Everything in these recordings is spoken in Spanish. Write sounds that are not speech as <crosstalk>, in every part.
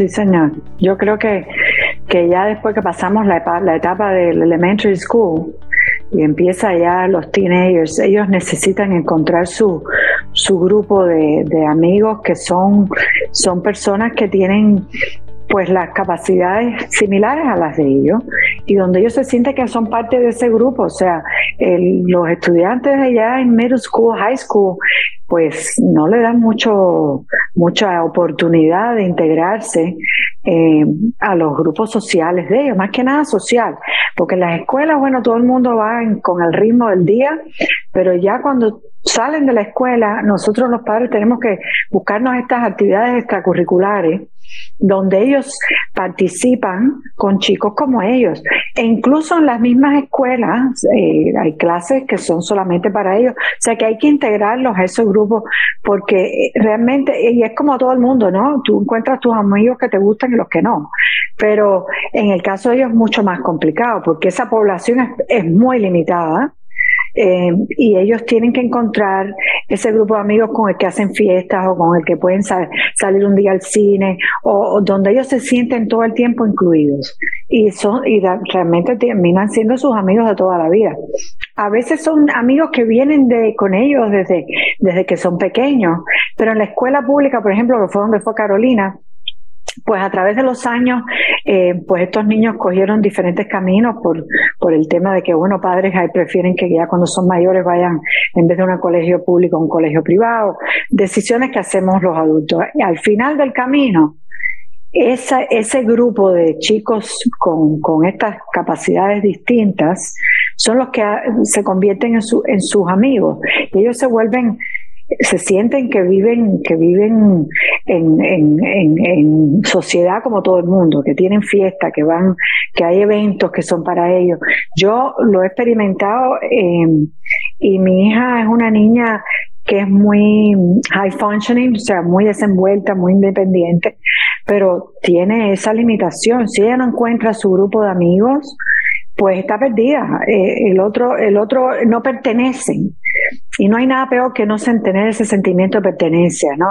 Sí, señor. Yo creo que, que ya después que pasamos la, etapa, la del elementary school y empieza ya los teenagers, ellos necesitan encontrar su, su grupo de, de amigos que son, son personas que tienen pues las capacidades similares a las de ellos y donde ellos se sienten que son parte de ese grupo, o sea, los estudiantes allá en middle school, high school, pues no le dan mucho mucha oportunidad de integrarse eh, a los grupos sociales de ellos, más que nada social, porque en las escuelas, bueno, todo el mundo va con el ritmo del día, pero ya cuando salen de la escuela, nosotros los padres tenemos que buscarnos estas actividades extracurriculares donde ellos participan con chicos como ellos. E incluso en las mismas escuelas eh, hay clases que son solamente para ellos. O sea que hay que integrarlos a esos grupos porque realmente, y es como todo el mundo, ¿no? Tú encuentras tus amigos que te gustan y los que no. Pero en el caso de ellos es mucho más complicado porque esa población es muy limitada eh, y ellos tienen que encontrar ese grupo de amigos con el que hacen fiestas o con el que pueden salir un día al cine o, donde ellos se sienten todo el tiempo incluidos y son y realmente terminan siendo sus amigos de toda la vida. A veces son amigos que vienen de con ellos desde desde que son pequeños, pero en la escuela pública, por ejemplo, que fue donde fue Carolina, pues a través de los años, eh, pues estos niños cogieron diferentes caminos por, por el tema de que, bueno, padres prefieren que ya cuando son mayores vayan, en vez de un colegio público, a un colegio privado, decisiones que hacemos los adultos. Al final del camino, ese grupo de chicos con, con estas capacidades distintas son los que se convierten en, su, en sus amigos. Y ellos se vuelven se sienten que viven, que viven en, en, en, sociedad como todo el mundo, que tienen fiesta, que van, que hay eventos que son para ellos. Yo lo he experimentado eh, y mi hija es una niña que es muy high functioning, o sea, muy desenvuelta, muy independiente, pero tiene esa limitación. Si ella no encuentra su grupo de amigos, pues está perdida. Eh, el otro, el otro no pertenecen. Y no hay nada peor que no tener ese sentimiento de pertenencia, ¿no?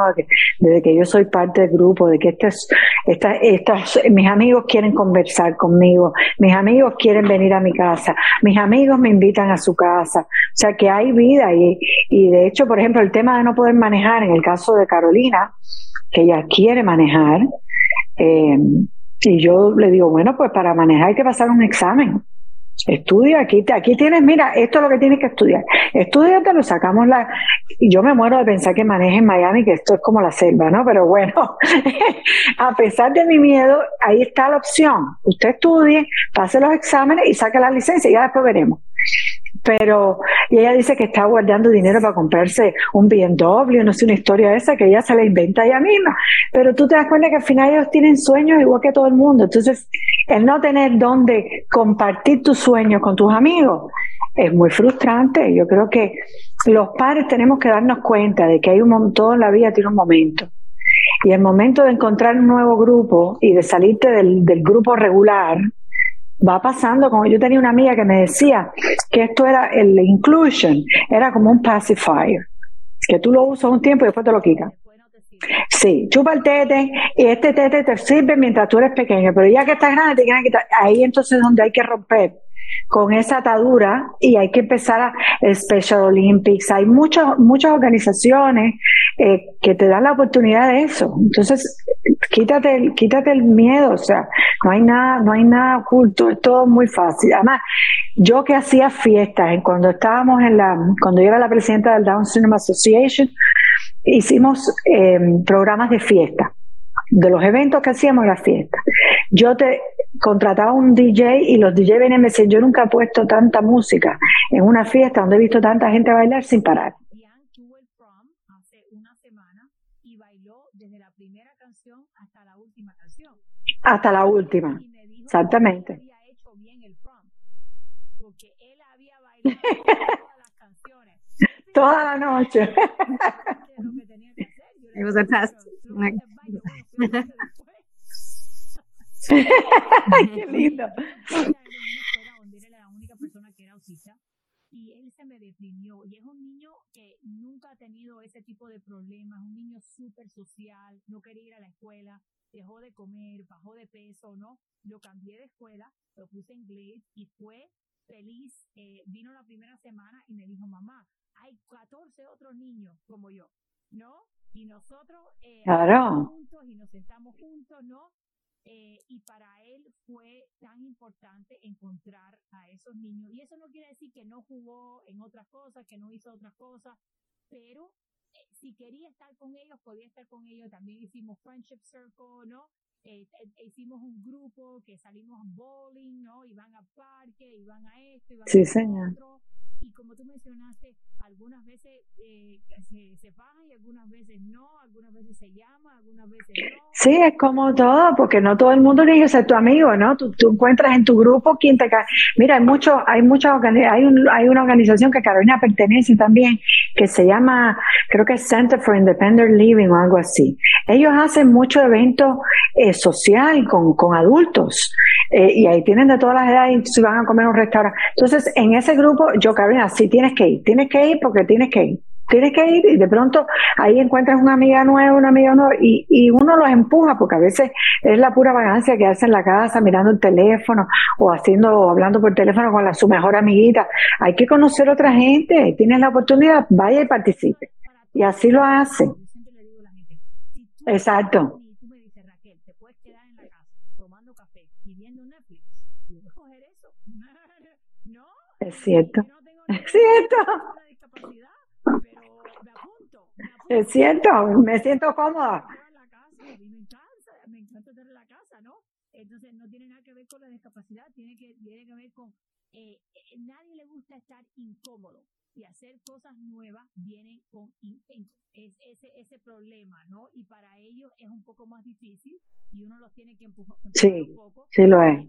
Desde que yo soy parte del grupo, de que estas, estas, estas, mis amigos quieren conversar conmigo, mis amigos quieren venir a mi casa, mis amigos me invitan a su casa. O sea, que hay vida y, y de hecho, por ejemplo, el tema de no poder manejar, en el caso de Carolina, que ella quiere manejar, eh, y yo le digo, bueno, pues para manejar hay que pasar un examen. Estudia, aquí, aquí tienes, mira, esto es lo que tienes que estudiar. Estudiate, lo sacamos la. Yo me muero de pensar que maneje en Miami, que esto es como la selva, ¿no? Pero bueno, <laughs> a pesar de mi miedo, ahí está la opción. Usted estudie, pase los exámenes y saque la licencia y ya después veremos. Pero y ella dice que está guardando dinero para comprarse un BMW, no sé, una historia esa que ella se la inventa ella misma, pero tú te das cuenta que al final ellos tienen sueños igual que todo el mundo, entonces el no tener dónde compartir tus sueños con tus amigos es muy frustrante, yo creo que los padres tenemos que darnos cuenta de que hay un montón, la vida tiene un momento. Y el momento de encontrar un nuevo grupo y de salirte del, del grupo regular, va pasando, como yo tenía una amiga que me decía que esto era el inclusion, era como un pacifier, que tú lo usas un tiempo y después te lo quitas. Sí, chupa el tete y este tete te sirve mientras tú eres pequeño, pero ya que estás grande te quieren quitar. Ahí entonces es donde hay que romper con esa atadura y hay que empezar a Special Olympics. Hay muchas muchas organizaciones eh, que te dan la oportunidad de eso. Entonces, quítate el, quítate el miedo, o sea, no hay nada, no hay nada oculto, es todo muy fácil. Además, yo que hacía fiestas, cuando estábamos en la, cuando yo era la presidenta del Down Syndrome Association, hicimos eh, programas de fiesta de los eventos que hacíamos la fiesta. Yo te contrataba un DJ y los DJ venían y me decían, yo nunca he puesto tanta música en una fiesta donde he visto tanta gente bailar sin parar. hasta la última exactamente. <laughs> Toda la noche. It was a test. <laughs> Qué lindo. <laughs> y él se me deprimió. Y es un niño que nunca ha tenido ese tipo de problemas, un niño súper social, no quería ir a la escuela, dejó de comer, bajó de peso, ¿no? Lo cambié de escuela, lo puse en inglés y fue feliz. Eh, vino la primera semana y me dijo, mamá, hay 14 otros niños como yo, ¿no? Y nosotros eh, juntos y nos sentamos juntos, ¿no? Eh, y para él fue tan importante encontrar a esos niños. Y eso no quiere decir que no jugó en otras cosas, que no hizo otras cosas, pero eh, si quería estar con ellos, podía estar con ellos. También hicimos Friendship Circle, ¿no? Eh, hicimos un grupo que salimos a bowling, ¿no? Iban a parque, iban a esto, iban sí, a señor. otro y como tú mencionaste, algunas veces eh, se, se y algunas veces no, algunas veces se llama, algunas veces no. Sí, es como todo, porque no todo el mundo tiene que ser tu amigo, ¿no? Tú, tú encuentras en tu grupo quien te. Mira, hay mucho, hay muchas hay, un, hay una organización que Carolina pertenece también, que se llama, creo que es Center for Independent Living o algo así. Ellos hacen mucho evento eh, social con, con adultos. Eh, y ahí tienen de todas las edades y se van a comer en un restaurante. Entonces, en ese grupo, yo, Carolina, sí tienes que ir, tienes que ir porque tienes que ir. Tienes que ir y de pronto ahí encuentras una amiga nueva, una amiga nueva y, y uno los empuja porque a veces es la pura vagancia que hace en la casa mirando el teléfono o haciendo o hablando por teléfono con la, su mejor amiguita. Hay que conocer otra gente, tienes la oportunidad, vaya y participe. Y así lo hace. Exacto. Es cierto. <laughs> Es cierto. Es cierto, me siento cómoda. Me encanta estar en la casa, ¿no? Entonces no tiene nada que ver con la discapacidad, tiene que, tiene que ver con... Eh, eh, nadie le gusta estar incómodo y hacer cosas nuevas vienen con ese, ese problema, ¿no? Y para ellos es un poco más difícil y uno los tiene que empujar, sí, un poco. Sí, lo es.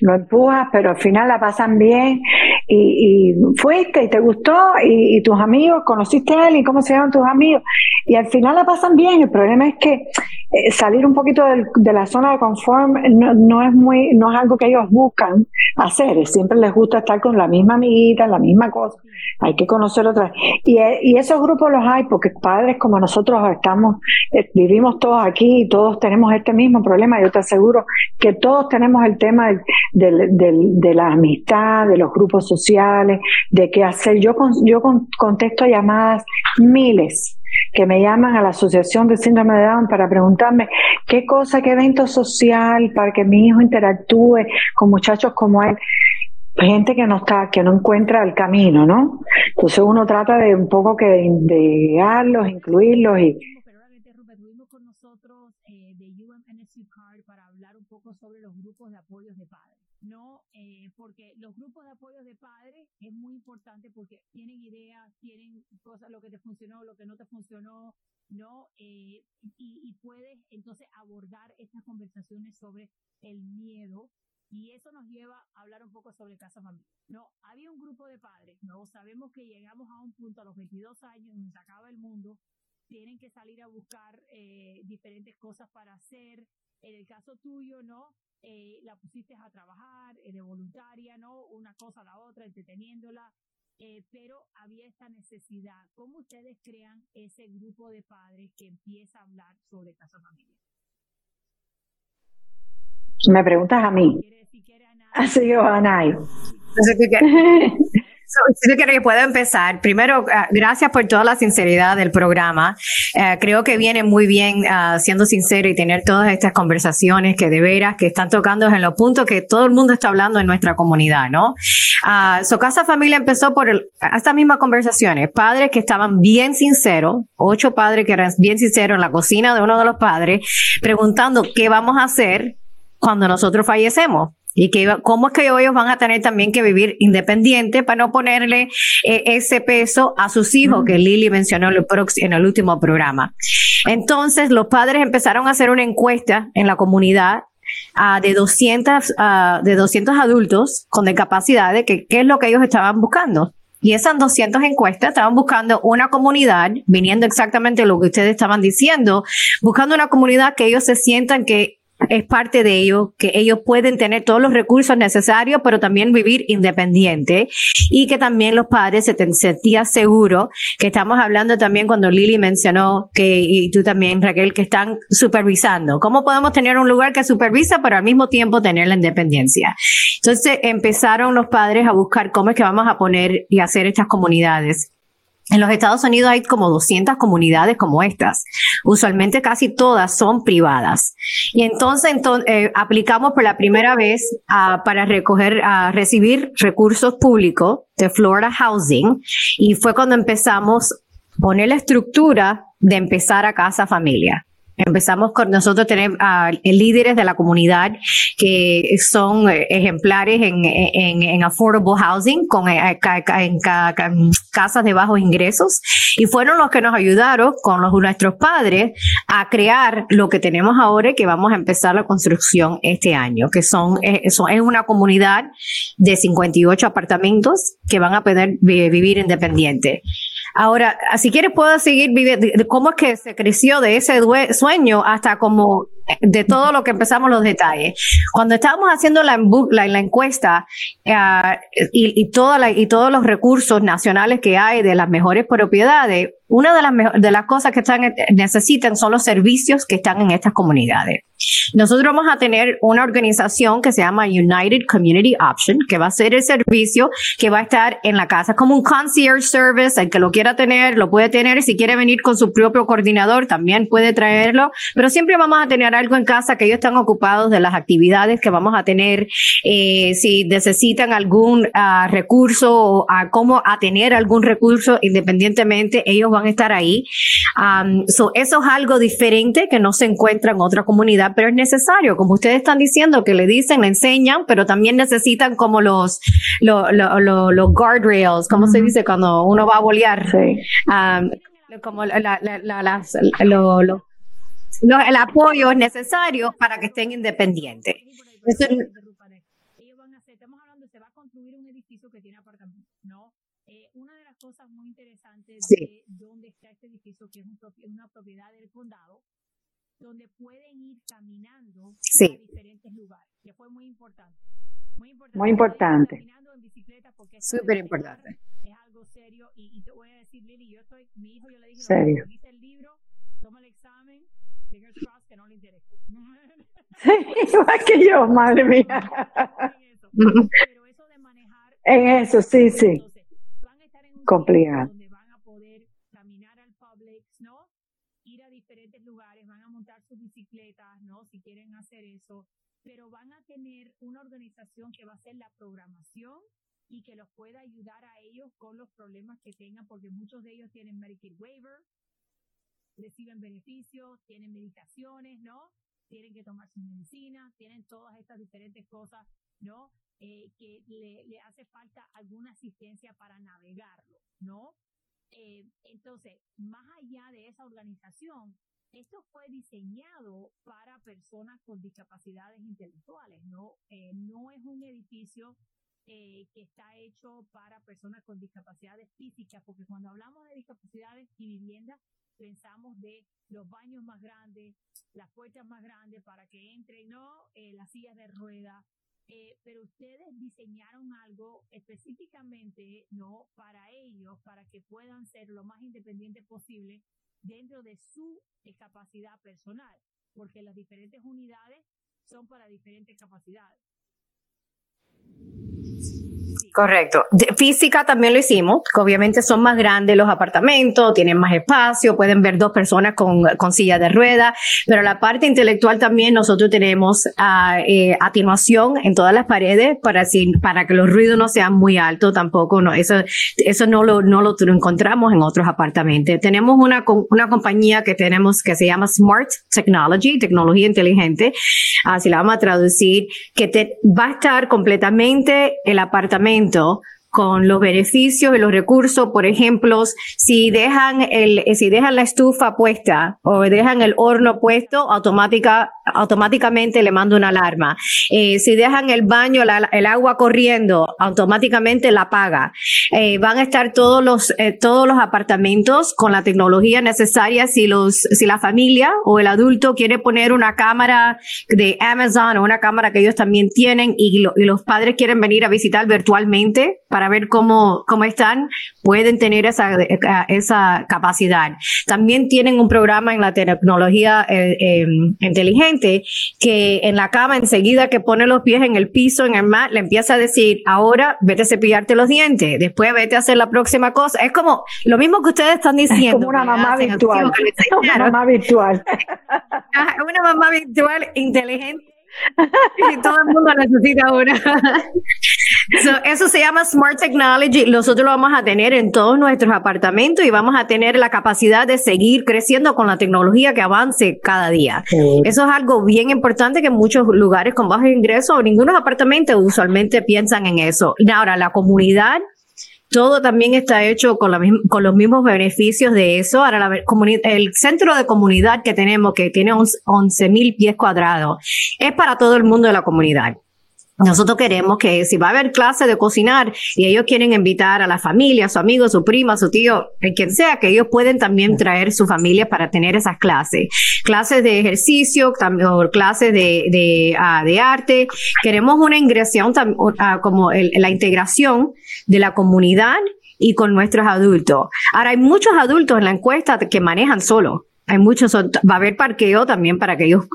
Lo empujas, pero al final la pasan bien y, fuiste y te gustó y, tus amigos, conociste a él y cómo se llaman tus amigos y al final la pasan bien. El problema es que eh, salir un poquito de la zona de confort no, no, es muy, no es algo que ellos buscan hacer. Siempre les gusta estar con la misma amiguita, la misma cosa. Hay que conocer otra. Y, y esos grupos los hay porque padres como nosotros estamos, eh, vivimos todos aquí y todos tenemos este mismo problema. Yo te aseguro que todos tenemos el tema de la amistad, de los grupos sociales, de qué hacer. Yo, yo contesto llamadas miles que me llaman a la Asociación de Síndrome de Down para preguntarme qué cosa, qué evento social para que mi hijo interactúe con muchachos como él gente que no está, que no encuentra el camino, ¿no? Entonces uno trata de un poco que de guiarlos, incluirlos y con nosotros eh, de Card para hablar un poco sobre los grupos de apoyos de padres. No, eh, porque los grupos de apoyo de padres es muy importante porque tienen ideas, tienen cosas, lo que te funcionó, lo que no te funcionó, ¿no? Eh, y, y puedes entonces abordar estas conversaciones sobre el miedo y eso nos lleva a hablar un poco sobre casa familia. No, había un grupo de padres, no sabemos que llegamos a un punto a los 22 años donde se acaba el mundo, tienen que salir a buscar eh, diferentes cosas para hacer. En el caso tuyo, ¿no? Eh, la pusiste a trabajar eh, de voluntaria, ¿no? Una cosa a la otra, entreteniéndola. Eh, pero había esta necesidad. ¿Cómo ustedes crean ese grupo de padres que empieza a hablar sobre casa familia? Me preguntas a mí. <laughs> Así que Anay. Si que <laughs> puedo empezar. Primero, uh, gracias por toda la sinceridad del programa. Uh, creo que viene muy bien uh, siendo sincero y tener todas estas conversaciones que de veras que están tocando en los puntos que todo el mundo está hablando en nuestra comunidad, ¿no? su Casa Familia empezó por el, estas mismas conversaciones. Padres que estaban bien sinceros, ocho padres que eran bien sinceros en la cocina de uno de los padres, preguntando qué vamos a hacer cuando nosotros fallecemos y que cómo es que ellos van a tener también que vivir independiente para no ponerle eh, ese peso a sus hijos que Lili mencionó en el último programa. Entonces los padres empezaron a hacer una encuesta en la comunidad uh, de 200 uh, de 200 adultos con discapacidades que qué es lo que ellos estaban buscando. Y esas 200 encuestas estaban buscando una comunidad, viniendo exactamente lo que ustedes estaban diciendo, buscando una comunidad que ellos se sientan que es parte de ello, que ellos pueden tener todos los recursos necesarios, pero también vivir independiente y que también los padres se sentían seguros, que estamos hablando también cuando Lili mencionó que, y tú también Raquel, que están supervisando. ¿Cómo podemos tener un lugar que supervisa, pero al mismo tiempo tener la independencia? Entonces empezaron los padres a buscar cómo es que vamos a poner y hacer estas comunidades. En los Estados Unidos hay como 200 comunidades como estas. Usualmente casi todas son privadas. Y entonces, eh, aplicamos por la primera vez uh, para recoger, a recibir recursos públicos de Florida Housing. Y fue cuando empezamos a poner la estructura de empezar a casa familia. Empezamos con nosotros tener líderes de la comunidad que son eh, ejemplares en, en, en affordable housing, con eh, en, casas de bajos ingresos, y fueron los que nos ayudaron con los, nuestros padres a crear lo que tenemos ahora y que vamos a empezar la construcción este año, que son, eh, son es una comunidad de 58 apartamentos que van a poder vivir independiente. Ahora, si quieres puedo seguir viviendo, cómo es que se creció de ese sueño hasta como de todo lo que empezamos los detalles. Cuando estábamos haciendo la, la, encuesta uh, y, y, toda la, y todos los recursos nacionales que hay de las mejores propiedades, una de las, de las cosas que están, necesitan son los servicios que están en estas comunidades. Nosotros vamos a tener una organización que se llama United Community Option, que va a ser el servicio que va a estar en la casa, como un concierge service, el que lo quiera tener, lo puede tener, si quiere venir con su propio coordinador, también puede traerlo, pero siempre vamos a tener algo en casa que ellos están ocupados de las actividades que vamos a tener, eh, si necesitan algún uh, recurso o a cómo tener algún recurso independientemente, ellos van a estar ahí. Um, so eso es algo diferente que no se encuentra en otra comunidad, pero es necesario, como ustedes están diciendo, que le dicen, le enseñan, pero también necesitan como los, los, los, los guardrails, como se dice cuando uno va a bolear. Sí. Um, como la, la, la, las, lo, lo, el apoyo es necesario para que estén independientes. Eso, ellos van a hacer, estamos hablando, se va a construir un edificio que tiene apartamentos, ¿no? Eh, una de las cosas muy interesantes sí. de dónde está este edificio, que es un, una propiedad del condado, donde pueden ir caminando sí. a diferentes lugares, que fue muy importante. Muy importante. Muy Súper importante. Es algo serio y, y, te voy a decir, Lili, yo estoy, mi hijo, yo le dije, serio. dice el libro, toma el examen, que no le interesa. <laughs> sí, igual que yo, madre mía. <laughs> Pero eso de manejar. <laughs> En eso, sí, sí. Entonces, van a estar en un Complicado. donde van a poder caminar al Publix, ¿no? Ir a diferentes lugares, van a montar sus bicicletas, ¿no? Si quieren hacer eso, pero van a tener una organización que va a hacer la programación y que los pueda ayudar a ellos con los problemas que tengan, porque muchos de ellos tienen Medicaid waiver, reciben beneficios, tienen medicaciones, ¿no? Tienen que tomar su medicina, tienen todas estas diferentes cosas, ¿no? eh, que le, hace falta alguna asistencia para navegarlo, ¿no? Eh, entonces, más allá de esa organización, esto fue diseñado para personas con discapacidades intelectuales, ¿no? Eh, no es un edificio que está hecho para personas con discapacidades físicas, porque cuando hablamos de discapacidades y viviendas, pensamos de los baños más grandes, las puertas más grandes para que entren, ¿no? las sillas de rueda, eh, pero ustedes diseñaron algo específicamente, ¿no? Para ellos, para que puedan ser lo más independientes posible dentro de su capacidad personal, porque las diferentes unidades son para diferentes capacidades. Correcto. física también lo hicimos, que obviamente son más grandes los apartamentos, tienen más espacio, pueden ver dos personas con, con silla de ruedas, pero la parte intelectual también nosotros tenemos uh, eh, atenuación en todas las paredes para, para que los ruidos no sean muy altos tampoco, no, eso, eso no lo, no encontramos en otros apartamentos. Tenemos una, una compañía que tenemos que se llama Smart Technology, tecnología inteligente, así la vamos a traducir, que te, va a estar completamente el apartamento 的。Con los beneficios y los recursos, por ejemplo, si dejan el, si dejan la estufa puesta o dejan el horno puesto, automática, automáticamente le manda una alarma. Eh, si dejan el baño, el agua corriendo, automáticamente la apaga. Eh, van a estar todos los, eh, todos los apartamentos con la tecnología necesaria si los, si la familia o el adulto quiere poner una cámara de Amazon o una cámara que ellos también tienen y, y los padres quieren venir a visitar virtualmente para ver cómo, cómo están, pueden tener esa, esa capacidad. También tienen un programa en la tecnología em, inteligente que en la cama enseguida que pone los pies en el piso, en el mat, le empieza a decir, ahora vete a cepillarte los dientes, después vete a hacer la próxima cosa. Es como lo mismo que ustedes están diciendo. Es como una <laughs> mamá virtual. Una mamá virtual. Una mamá virtual inteligente <laughs> todo el mundo necesita ahora. <laughs> eso se llama Smart Technology. Nosotros lo vamos a tener en todos nuestros apartamentos y vamos a tener la capacidad de seguir creciendo con la tecnología que avance cada día. Eso es algo bien importante que en muchos lugares con bajos ingresos o ningunos apartamentos usualmente piensan en eso. Ahora, la comunidad todo también está hecho con, la, con los mismos beneficios de eso. Ahora, la, el centro de comunidad que tenemos, que tiene 11 mil pies cuadrados, es para todo el mundo de la comunidad. Nosotros queremos que si va a haber clase de cocinar y ellos quieren invitar a la familia, a su amigo, su prima, su tío, quien sea, que ellos pueden también traer su familia para tener esas clases. Clases de ejercicio, o clases de, de, ah, de arte. Queremos una ingresión, uh, como la integración de la comunidad y con nuestros adultos. Ahora, hay muchos adultos en la encuesta que manejan solo hay muchos, va a haber parqueo también para que ellos,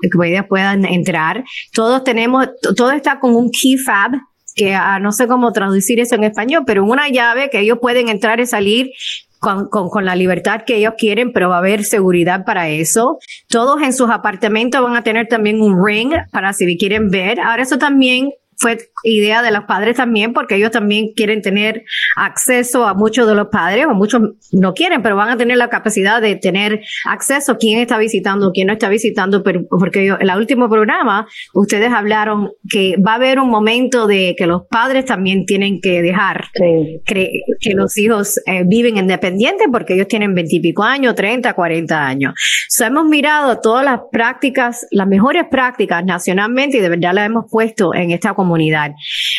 puedan entrar. Todos tenemos, todo está con un key fab, que ah, no sé cómo traducir eso en español, pero una llave que ellos pueden entrar y salir con, con, con, la libertad que ellos quieren, pero va a haber seguridad para eso. Todos en sus apartamentos van a tener también un ring para si quieren ver. Ahora eso también fue idea de los padres también, porque ellos también quieren tener acceso a muchos de los padres, o muchos no quieren, pero van a tener la capacidad de tener acceso a quién está visitando, quién no está visitando, pero porque en el último programa ustedes hablaron que va a haber un momento de que los padres también tienen que dejar que, los hijos eh, viven independientes porque ellos tienen veintipico años, 30, 40 años. So, hemos mirado todas las prácticas, las mejores prácticas nacionalmente y de verdad las hemos puesto en esta comunidad comunidad.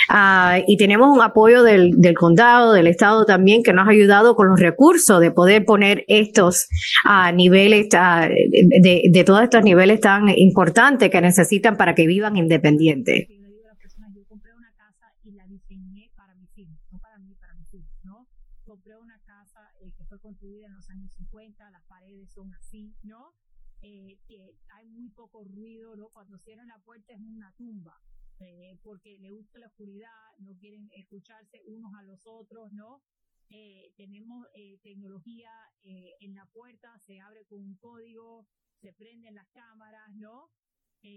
Ah, y tenemos un apoyo del, del, condado, del estado también, que nos ha ayudado con los recursos de poder poner estos a niveles, de, de todos estos niveles tan importantes que necesitan para que vivan independientes. Yo compré una casa y la diseñé para mis hijos, no para mí, para mis hijos, ¿no? Compré una casa que fue construida en los años 50, las paredes son así, ¿no? Que hay muy poco ruido, ¿no? Cuando cierran la puerta es una tumba. Eh, porque le gusta la oscuridad, no quieren escucharse unos a los otros, ¿no? Eh, tenemos eh, tecnología en la puerta, se abre con un código, se prenden las cámaras, ¿no?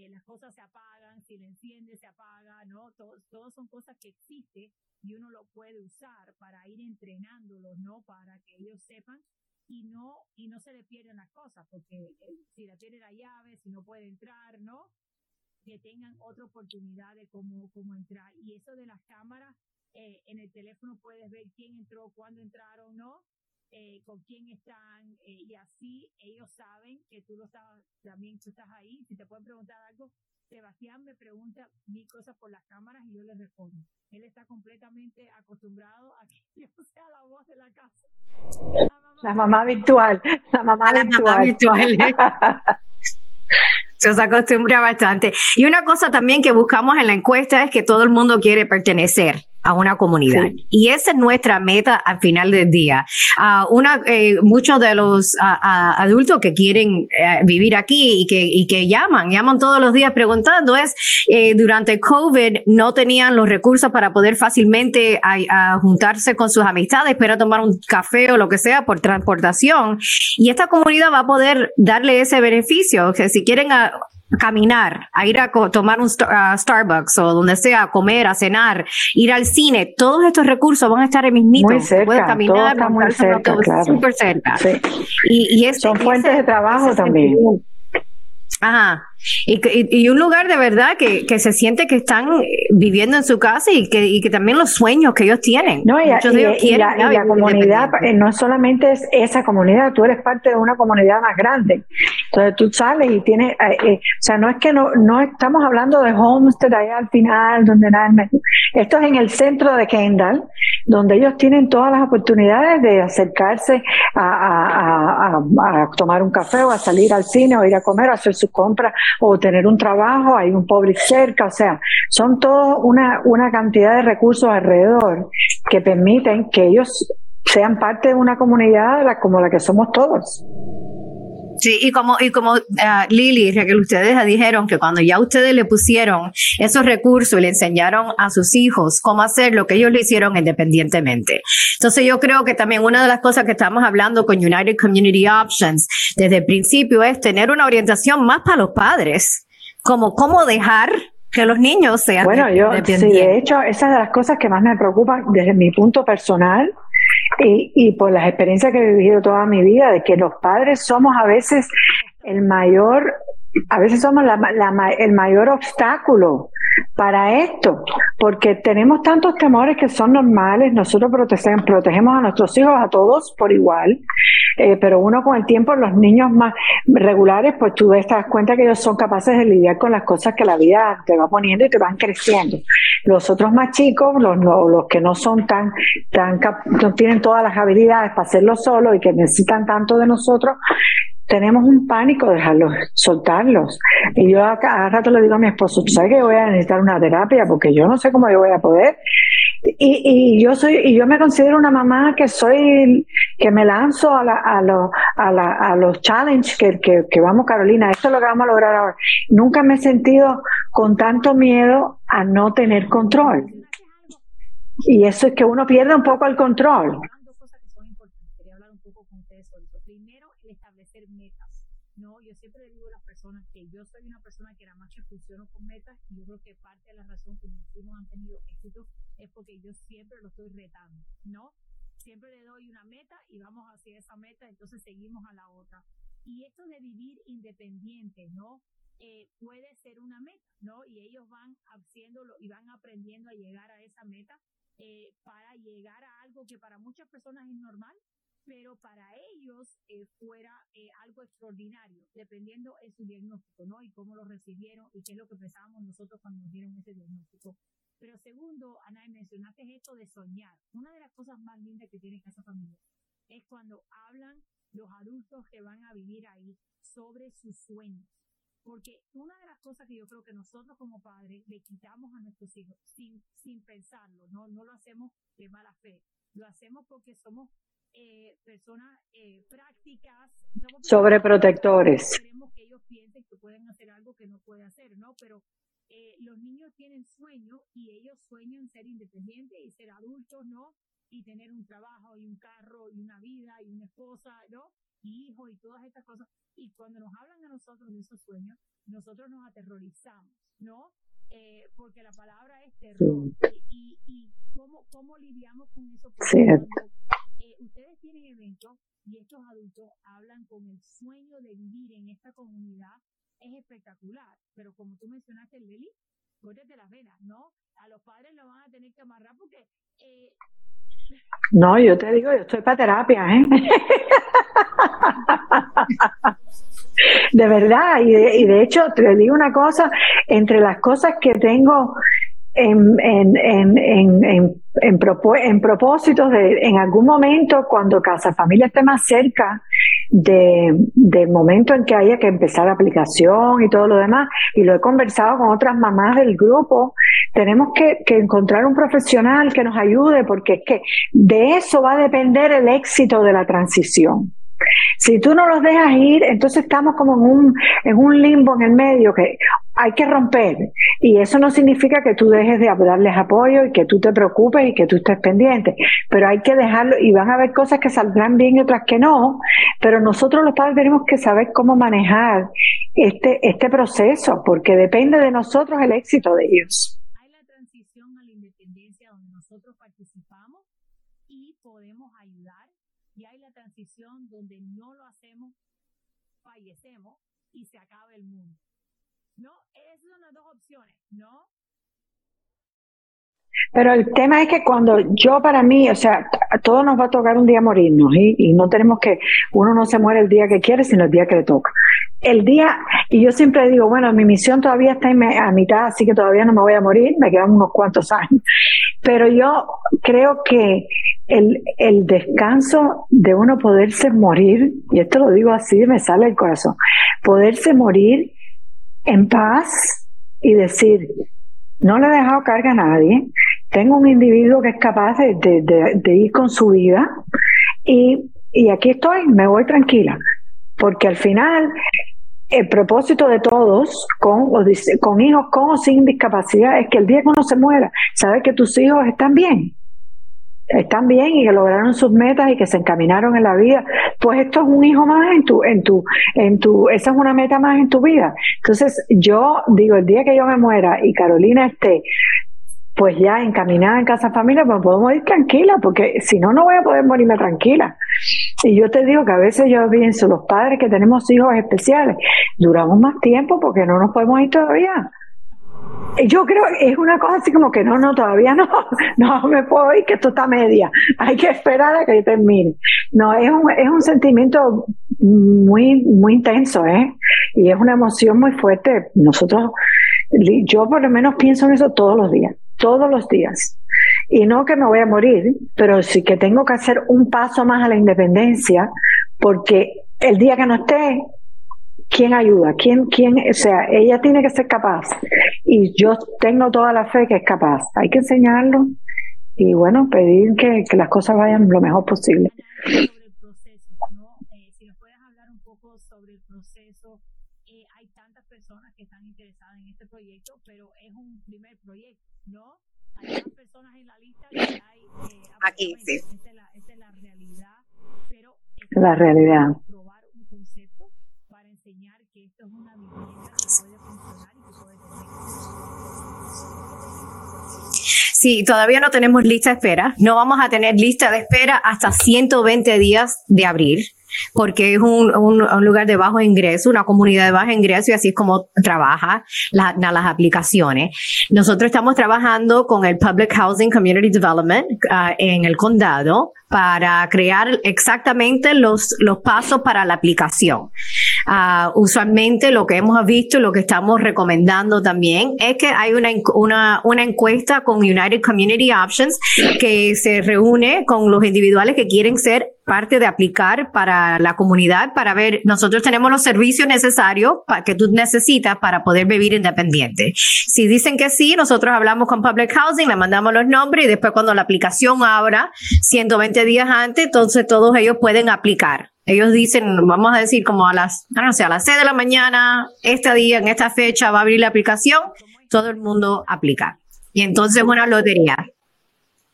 las cosas se apagan, si le enciende se apaga, ¿no? Todos son cosas que existen y uno lo puede usar para ir entrenándolos, ¿no? Para que ellos sepan y no, y no se le pierden las cosas, porque si le pierde la llave, si no puede entrar, ¿no? Que tengan otra oportunidad de cómo, cómo entrar. Y eso de las cámaras, eh, en el teléfono puedes ver quién entró, cuándo entraron, ¿no? Eh, con quién están, eh, y así ellos saben que tú lo estás, también tú estás ahí. Si te pueden preguntar algo, Sebastián me pregunta mil cosas por las cámaras y yo le respondo. Él está completamente acostumbrado a que <laughs> yo sea la voz de la casa. La mamá, virtual, la mamá virtual. <laughs> se acostumbra bastante. Y una cosa también que buscamos en la encuesta es que todo el mundo quiere pertenecer a una comunidad. Y esa es nuestra meta al final del día. Uh, una, eh, muchos de los adultos que quieren eh, vivir aquí y que, y que llaman, llaman todos los días preguntando es, eh, durante COVID no tenían los recursos para poder fácilmente a, juntarse con sus amistades, pero tomar un café o lo que sea por transportación. Y esta comunidad va a poder darle ese beneficio. que si quieren a, caminar, a ir a tomar un Starbucks o donde sea, a comer, a cenar, ir al cine, todos estos recursos van a estar en mismito. Muy cerca, caminar, todo muy cerca, claro. Súper cerca. Sí. Y, y Son fuentes de trabajo también. Ajá. Y, y, un lugar de verdad que, que, se siente que están viviendo en su casa y que, y que también los sueños que ellos tienen. No, y, la, comunidad eh, no solamente es esa comunidad, tú eres parte de una comunidad más grande. Entonces tú sales y tienes, eh, eh, o sea, no es que no, no estamos hablando de Homestead allá al final, donde nada Esto es en el centro de Kendall, donde ellos tienen todas las oportunidades de acercarse a, a, a, a tomar un café o a salir al cine o ir a comer, a hacer sus compras o tener un trabajo, hay un pobre cerca, o sea, son todo una, una cantidad de recursos alrededor que permiten que ellos sean parte de una comunidad como la que somos todos. Sí, y como, y como uh, Lili, que ustedes dijeron que cuando ya ustedes le pusieron esos recursos y le enseñaron a sus hijos cómo hacer lo que ellos le hicieron independientemente. Entonces yo creo que también una de las cosas que estamos hablando con United Community Options desde el principio es tener una orientación más para los padres, como cómo dejar que los niños sean Bueno, yo sí, de hecho, esa es de las cosas que más me preocupan desde mi punto personal y, y por las experiencias que he vivido toda mi vida, de que los padres somos a veces el mayor, a veces somos la, la, el mayor obstáculo para esto, porque tenemos tantos temores que son normales, nosotros protegemos, protegemos a nuestros hijos, a todos por igual, eh, pero uno con el tiempo, los niños más regulares, pues tú te das cuenta que ellos son capaces de lidiar con las cosas que la vida te va poniendo y te van creciendo. Los otros más chicos, los, los, que no son tan, tan, no tienen todas las habilidades para hacerlo solo y que necesitan tanto de nosotros, tenemos un pánico de dejarlos, soltarlos. Y yo a cada rato le digo a mi esposo, ¿tú sabes que voy a necesitar una terapia? Porque yo no sé cómo yo voy a poder. Y, yo soy, y yo me considero una mamá que soy, que me lanzo a, la, a, lo, a, la, a los challenges que, que, que vamos, Carolina, esto es lo que vamos a lograr ahora. Nunca me he sentido con tanto miedo a no tener control. Y eso es que uno pierde un poco el control. Que yo soy una persona que nada más que funciono con metas y yo creo que parte de la razón que mis hijos han tenido éxito es porque yo siempre lo estoy retando, ¿no? Siempre le doy una meta y vamos hacia esa meta, entonces seguimos a la otra. Y esto de vivir independiente, ¿no? Eh, puede ser una meta, ¿no? Y ellos van haciéndolo y van aprendiendo a llegar a esa meta eh, para llegar a algo que para muchas personas es normal, pero para ellos eh, fuera eh, algo extraordinario, dependiendo de su diagnóstico, ¿no? Y cómo lo recibieron y qué es lo que pensábamos nosotros cuando nos dieron ese diagnóstico. Pero segundo, Ana, mencionaste esto de soñar. Una de las cosas más lindas que tiene esa familia es cuando hablan los adultos que van a vivir ahí sobre sus sueños. Porque una de las cosas que yo creo que nosotros como padres le quitamos a nuestros hijos sin, sin pensarlo, no, no lo hacemos de mala fe, lo hacemos porque somos eh, personas eh, prácticas. Sobreprotectores. Queremos que ellos piensen que pueden hacer algo que no puede hacer, ¿no? Pero eh, los niños tienen sueños y ellos sueñan ser independientes y ser adultos, ¿no? Y tener un trabajo y un carro y una vida y una esposa, ¿no? Y hijos y todas estas cosas. Y cuando nos hablan a nosotros de esos sueños, nosotros nos aterrorizamos, ¿no? Eh, porque la palabra es terror. Y, y, cómo, cómo lidiamos con eso. sí. Eh, ustedes tienen eventos y estos adultos hablan con el sueño de vivir en esta comunidad es espectacular. Pero como tú mencionaste, Lili, de las venas, ¿no? A los padres lo van a tener que amarrar porque... Eh, no, yo te digo, yo estoy para terapia, ¿eh? <laughs> de verdad, y de, y de hecho, te digo una cosa, entre las cosas que tengo en, en, en, en, en, propósitos de en algún momento cuando Casa Familia esté más cerca de, del momento en que haya que empezar la aplicación y todo lo demás, y lo he conversado con otras mamás del grupo, tenemos que, que encontrar un profesional que nos ayude porque es que de eso va a depender el éxito de la transición. Si tú no los dejas ir, entonces estamos como en un, en un limbo en el medio que hay que romper. Y eso no significa que tú dejes de darles apoyo y que tú te preocupes y que tú estés pendiente. Pero hay que dejarlo y van a haber cosas que saldrán bien y otras que no. Pero nosotros los padres tenemos que saber cómo manejar este, este proceso porque depende de nosotros el éxito de ellos. Hay la transición a la independencia donde nosotros participamos y podemos ayudar y hay la transición donde no lo hacemos, fallecemos y se acaba el mundo. ¿No? Esas son las dos opciones, ¿no? Pero el tema es que cuando yo para mí, o sea, a todos nos va a tocar un día morirnos y no tenemos que, uno no se muere el día que quiere, sino el día que le toca. El día, y yo siempre digo, bueno, mi misión todavía está a mitad, así que todavía no me voy a morir, me quedan unos cuantos <laughs> años. Pero yo creo que el, el descanso de uno poderse morir, y esto lo digo así, me sale el corazón, poderse morir en paz y decir, no le he dejado carga a nadie, tengo un individuo que es capaz de, ir con su vida y, aquí estoy, me voy tranquila, porque al final el propósito de todos, con, con hijos con o sin discapacidad, es que el día que se muera, sabe que tus hijos están bien. Están bien y que lograron sus metas y que se encaminaron en la vida, pues esto es un hijo más en tu, en tu, en tu, esa es una meta más en tu vida. Entonces, yo digo, el día que yo me muera y Carolina esté, pues ya encaminada en casa familia, pues puedo morir tranquila, porque si no, no voy a poder morirme tranquila. Y yo te digo que a veces yo pienso, los padres que tenemos hijos especiales, duramos más tiempo porque no nos podemos ir todavía. Yo creo que es una cosa así como que no, no, todavía no, <laughs> no me puedo ir, que esto está media, hay que esperar a que termine. No, es un, es un sentimiento muy, muy intenso, ¿eh? Y es una emoción muy fuerte. Nosotros, yo por lo menos pienso en eso todos los días, todos los días. Y no que me voy a morir, pero sí que tengo que hacer un paso más a la independencia, porque el día que no esté, ¿quién ayuda? ¿Quién, quién? O sea, ella tiene que ser capaz. Y yo tengo toda la fe que es capaz. Hay que enseñarlo y, bueno, pedir que, que las cosas vayan lo mejor posible. Sobre el proceso, ¿no? Eh, si nos puedes hablar un poco sobre el proceso. Eh, hay tantas personas que están interesadas en este proyecto, pero es un primer proyecto, ¿no? Hay más personas en la lista que hay. Eh, Aquí, sí. Esta es la, esta es la realidad, pero. La realidad. Sí, todavía no tenemos lista de espera. No vamos a tener lista de espera hasta 120 días de abril porque es un, un, lugar de bajo ingreso, una comunidad de bajo ingreso y así es como trabaja la, las aplicaciones. Nosotros estamos trabajando con el Public Housing Community Development uh, en el condado para crear exactamente los, los pasos para la aplicación. Uh, usualmente lo que hemos visto, lo que estamos recomendando también es que hay una, una, una encuesta con United Community Options que se reúne con los individuales que quieren ser parte de aplicar para la comunidad para ver, nosotros tenemos los servicios necesarios para que tú necesitas para poder vivir independiente. Si dicen que sí, nosotros hablamos con Public Housing, le mandamos los nombres y después cuando la aplicación abra, 120 días antes, entonces todos ellos pueden aplicar. Ellos dicen, vamos a decir como a las, no sé, a las 6 de la mañana, este día, en esta fecha va a abrir la aplicación, todo el mundo aplica. Y entonces una lotería.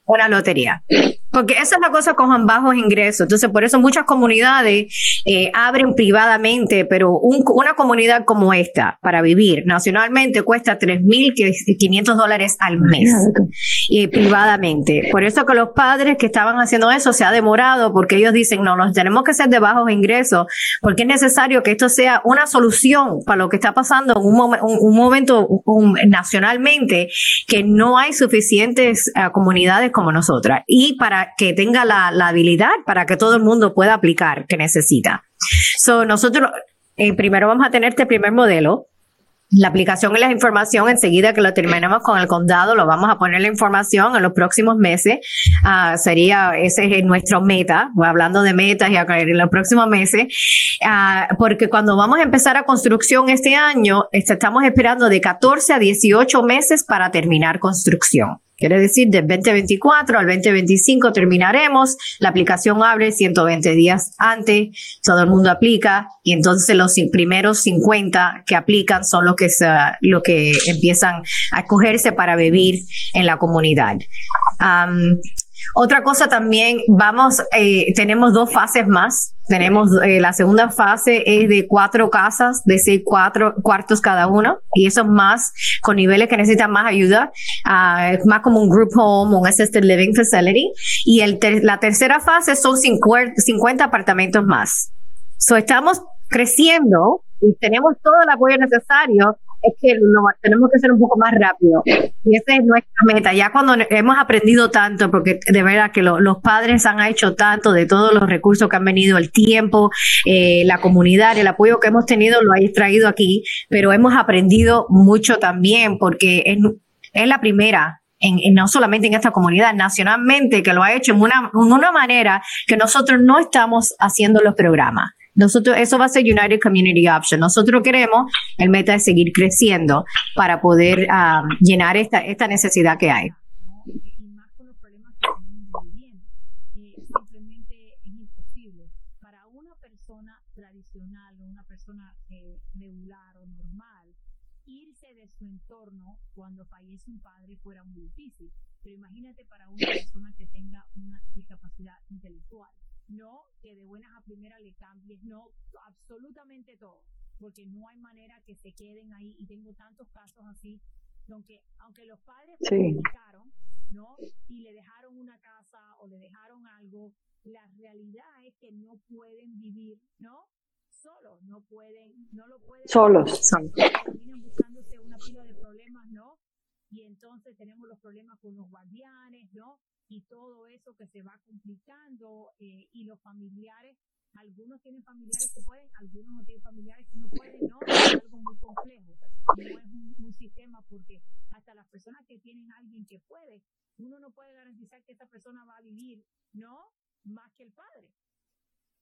Una lotería. Porque esa es la cosa con bajos ingresos. Entonces, por eso muchas comunidades eh, abren privadamente, pero una comunidad como esta, para vivir nacionalmente, cuesta 3.500 dólares al mes, y privadamente. Por eso que los padres que estaban haciendo eso se ha demorado, porque ellos dicen, no, nos tenemos que ser de bajos ingresos, porque es necesario que esto sea una solución para lo que está pasando en un, un, momento nacionalmente, que no hay suficientes eh, comunidades como nosotras. Y para que tenga la, habilidad para que todo el mundo pueda aplicar que necesita. So, nosotros eh, primero vamos a tener este primer modelo. La aplicación y la información, enseguida que lo terminemos con el condado, lo vamos a poner la información en los próximos meses. Uh, sería, ese es nuestro meta, hablando de metas y en los próximos meses, uh, porque cuando vamos a empezar a construcción este año, este, estamos esperando de 14 a 18 meses para terminar construcción. Quiere decir, del 2024 al 2025 terminaremos, la aplicación abre 120 días antes, todo el mundo aplica. Y entonces los primeros 50 que aplican son los que, se, que empiezan a escogerse para vivir en la comunidad. Otra cosa también, vamos, eh, tenemos dos fases más. Tenemos eh, la segunda fase es de cuatro casas, de seis cuatro cuartos cada uno, y eso es más con niveles que necesitan más ayuda, uh, más como un group home, un assisted living facility. Y el la tercera fase son 50, 50 apartamentos más. So estamos creciendo y tenemos todo el apoyo necesario es que lo, tenemos que ser un poco más rápido. Y esa es nuestra meta. Ya cuando hemos aprendido tanto, porque de verdad que los padres han hecho tanto de todos los recursos que han venido, el tiempo, eh, la comunidad, el apoyo que hemos tenido, lo hay traído aquí, pero hemos aprendido mucho también porque es, la primera en, no solamente en esta comunidad, nacionalmente, que lo ha hecho en en una manera que nosotros no estamos haciendo los programas. Nosotros, eso va a ser United Community Option. Nosotros queremos, el meta es seguir creciendo para poder um, llenar esta, esta necesidad que hay. Y más con los problemas que tenemos viviendo. simplemente es imposible para una persona tradicional o una persona eh, regular o normal irse de su entorno cuando fallece un padre fuera muy difícil. Pero imagínate para una persona que tenga una discapacidad intelectual no que de buenas a primeras le cambies, no, absolutamente todo, porque no hay manera que se queden ahí y tengo tantos casos así, aunque, aunque los padres sí. ¿no? Y le dejaron una casa o le dejaron algo, la realidad es que no pueden vivir, ¿no? Solos, no pueden, no lo pueden. Solos. Terminan buscándose una pila de problemas, ¿no? Y entonces tenemos los problemas con los guardianes, ¿no? y todo eso que se va complicando eh, y los familiares, algunos tienen familiares que pueden, algunos no tienen familiares que no pueden, no, es algo muy complejo, no es un, sistema porque hasta las personas que tienen alguien que puede, uno no puede garantizar que esa persona va a vivir, ¿no? Más que el padre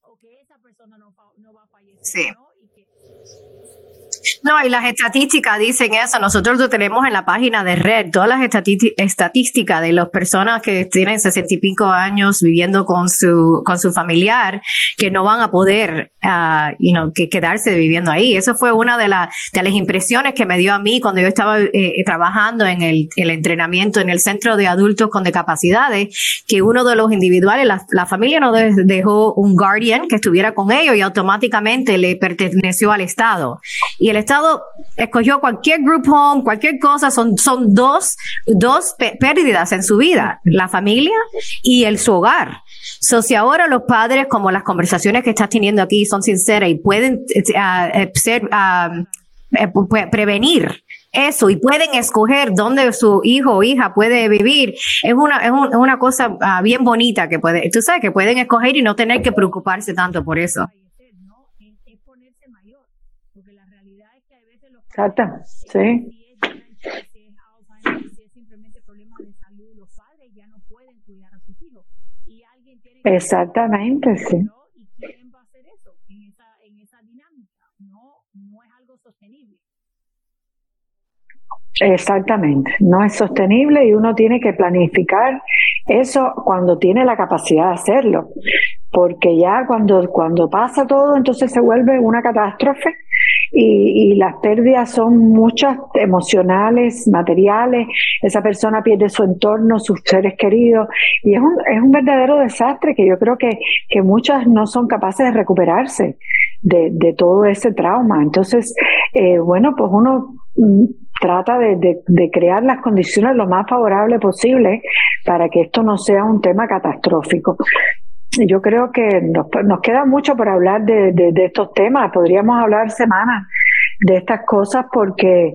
o que esa persona no, no va a fallecer, sí. ¿no? Y que... No, y las estadísticas dicen eso. Nosotros lo tenemos en la página de Red, todas las estadísticas de las personas que tienen 65 años viviendo con su, con su familiar, que no van a poder, uh, you know, que quedarse viviendo ahí. Eso fue una de, las de las impresiones que me dio a mí cuando yo estaba eh, trabajando en el, el, entrenamiento en el centro de adultos con discapacidades, que uno de los individuales, la, la familia no dejó un guardian que estuviera con ellos y automáticamente le perteneció al Estado. Y el Estado escogió cualquier group home, cualquier cosa, son, son dos, dos pérdidas en su vida, la familia y el su hogar. So, si ahora los padres, como las conversaciones que estás teniendo aquí, son sinceras y pueden uh, ser, uh, prevenir eso y pueden escoger dónde su hijo o hija puede vivir. Es una, es, una cosa uh, bien bonita que puede, tú sabes, que pueden escoger y no tener que preocuparse tanto por eso. Exacto, sí. Exactamente, sí. ¿Y quién va a hacer eso en esa, en esa dinámica? No, no es algo sostenible. Exactamente, no es sostenible y uno tiene que planificar eso cuando tiene la capacidad de hacerlo, porque ya cuando, cuando pasa todo entonces se vuelve una catástrofe y, las pérdidas son muchas, emocionales, materiales, esa persona pierde su entorno, sus seres queridos, y es un, es un verdadero desastre que yo creo que, que muchas no son capaces de recuperarse de, de todo ese trauma. Entonces, eh, bueno, pues uno mm, trata de, de, crear las condiciones lo más favorables posible para que esto no sea un tema catastrófico. Yo creo que nos, nos queda mucho por hablar de, de, estos temas. Podríamos hablar semanas de estas cosas porque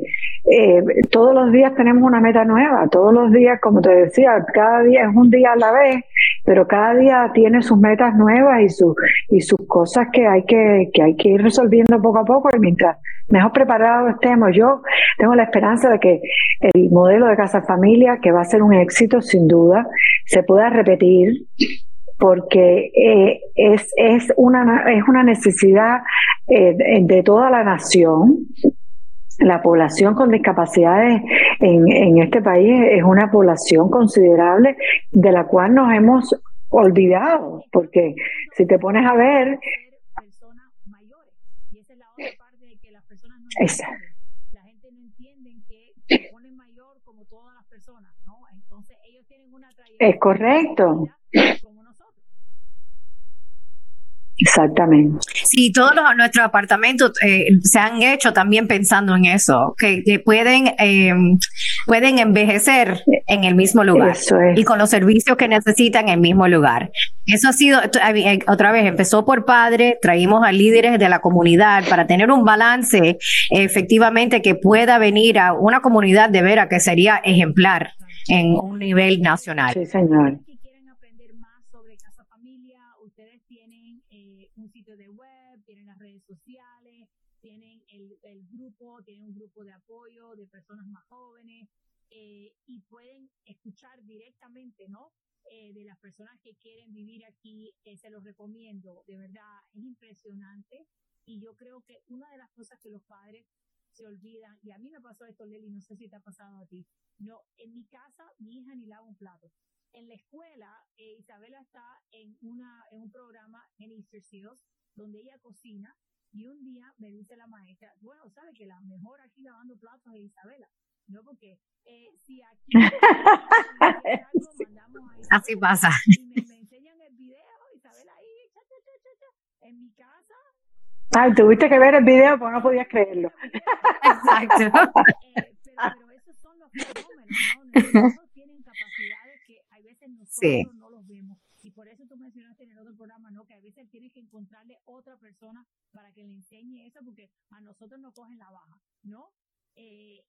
eh, todos los días tenemos una meta nueva. Todos los días, como te decía, cada día es un día a la vez, pero cada día tiene sus metas nuevas y, sus y sus cosas que hay que, que hay que ir resolviendo poco a poco. Y mientras mejor preparados estemos, yo tengo la esperanza de que el modelo de casa familia, que va a ser un éxito sin duda, se pueda repetir porque eh, es, es, una, es una necesidad eh, de, toda la nación. La población con discapacidades en, en este país es una población considerable de la cual nos hemos olvidado, porque si te pones a ver... Esa. La gente no entiende que se ponen mayor como todas las personas, ¿no? Entonces ellos tienen una trayectoria. Es correcto. Exactamente. Sí, todos nuestros apartamentos eh, se han hecho también pensando en eso, que, pueden em, pueden envejecer en el mismo lugar y con los servicios que necesitan en el mismo lugar. Eso ha sido, eh, otra vez, empezó por padre, traímos a líderes de la comunidad para tener un balance efectivamente que pueda venir a una comunidad de veras que sería ejemplar en un nivel nacional. Sí, señor. tienen un grupo de apoyo de personas más jóvenes eh, y pueden escuchar directamente, ¿no? Eh, las personas que quieren vivir aquí, eh, se los recomiendo, de verdad, es impresionante y yo creo que una de las cosas que los padres se olvidan, y a mí me pasó esto, Leli, no sé si te ha pasado a ti, no, en mi casa mi hija ni lava un plato. En la escuela, Isabela está en, una, en un programa en Seals, donde ella cocina y un día me dice la maestra, bueno, sabe que la mejor aquí lavando platos es Isabela. No, porque eh, si aquí <laughs> <laughs> Así pasa. Y me, me, <laughs> enseñan el video, Isabela ahí, cha, cha, cha, en mi casa. Ay, tuviste que ver el video porque no podías creerlo. Exacto. Eh, pero, pero, esos son los fenómenos, ¿no? Nosotros tienen capacidades que a veces nosotros sí. no los vemos. Y por eso tú mencionaste en el otro programa, ¿no? Que a veces tienes que encontrarle otra persona para que le enseñe eso, porque a nosotros nos cogen la baja, ¿no? Eh,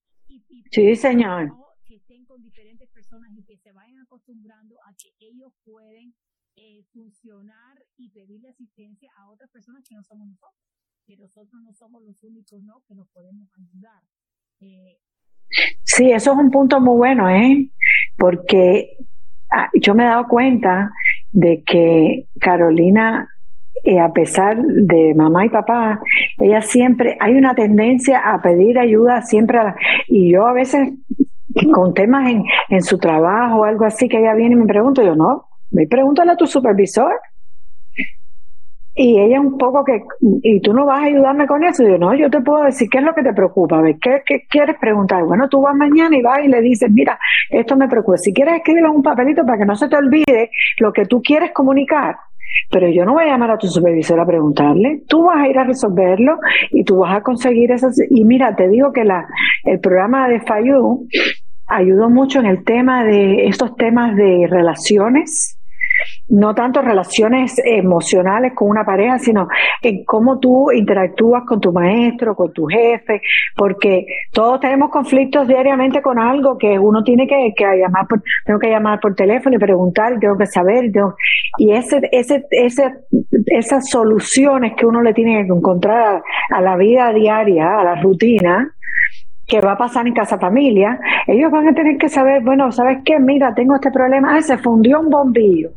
sí, señor. Que estén con diferentes personas y que se vayan acostumbrando a que ellos pueden eh, funcionar y pedirle asistencia a otras personas que no somos nosotros, que nosotros no somos los únicos, ¿no? Que nos podemos ayudar. Eh, sí, eso es un punto muy bueno, ¿eh? Porque ah, yo me he dado cuenta de que Carolina, a pesar de mamá y papá, ella siempre, hay una tendencia a pedir ayuda siempre, y yo a veces con temas en, en su trabajo o algo así, que ella viene y me pregunta, yo no, me pregúntale a tu supervisor. Y ella un poco que, y tú no vas a ayudarme con eso. Yo, no, yo te puedo decir qué es lo que te preocupa. ver, ¿qué, ¿qué, quieres preguntar? Bueno, tú vas mañana y vas y le dices, mira, esto me preocupa. Si quieres, escribirlo en un papelito para que no se te olvide lo que tú quieres comunicar. Pero yo no voy a llamar a tu supervisor a preguntarle. Tú vas a ir a resolverlo y tú vas a conseguir esas. Y mira, te digo que la, el programa de Fayú ayudó mucho en el tema de estos temas de relaciones no tanto relaciones emocionales con una pareja, sino en cómo tú interactúas con tu maestro, con tu jefe, porque todos tenemos conflictos diariamente con algo que uno tiene que, llamar, por, tengo que llamar por teléfono y preguntar, tengo que saber, y ese, ese, ese, esas soluciones que uno le tiene que encontrar a, la vida diaria, a la rutina, que va a pasar en casa familia, ellos van a tener que saber, bueno, ¿sabes qué? Mira, tengo este problema, ah, se fundió un bombillo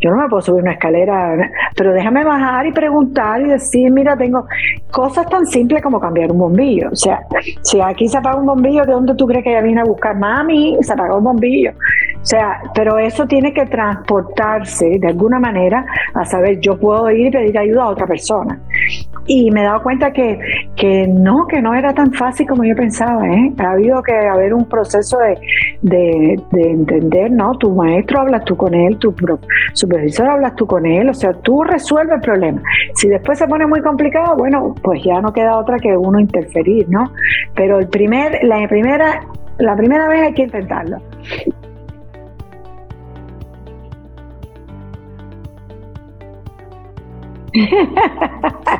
Yo no me puedo subir una escalera, pero déjame bajar y preguntar y decir, mira, tengo cosas tan simples como cambiar un bombillo. O sea, si aquí se apaga un bombillo, ¿de dónde tú crees que ella viene a buscar? Mami, se apagó un bombillo. O sea, pero eso tiene que transportarse de alguna manera a saber, yo puedo ir y pedir ayuda a otra persona. Y me he dado cuenta que, que no, que no era tan fácil como yo pensaba. ¿eh? Ha habido que haber un proceso de, de, de entender, ¿no? Tu maestro hablas tú con él, tu supervisor hablas tú con él, o sea, tú resuelves el problema. Si después se pone muy complicado, bueno, pues ya no queda otra que uno interferir, ¿no? Pero el primer, la primera, la primera vez hay que intentarlo. <laughs>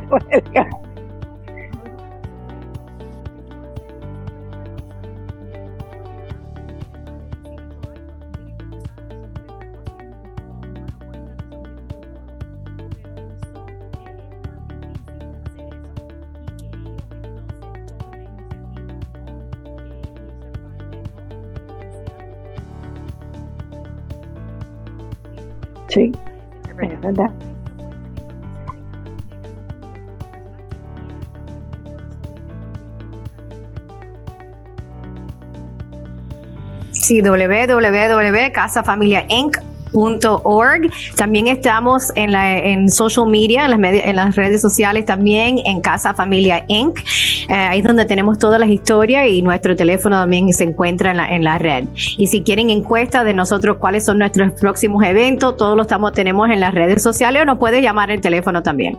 Sí, www.casafamiliainc.org. También estamos en, la, en social media, en las, en las redes sociales, también en Casa Familia Inc. Eh, ahí es donde tenemos todas las historias y nuestro teléfono también se encuentra en la, en la red. Y si quieren encuestas de nosotros, cuáles son nuestros próximos eventos, todos los estamos, tenemos en las redes sociales o nos puedes llamar el teléfono también.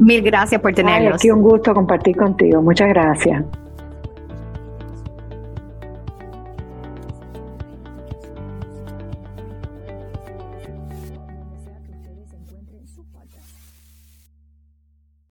Mil gracias por tenernos. aquí un gusto compartir contigo. Muchas gracias.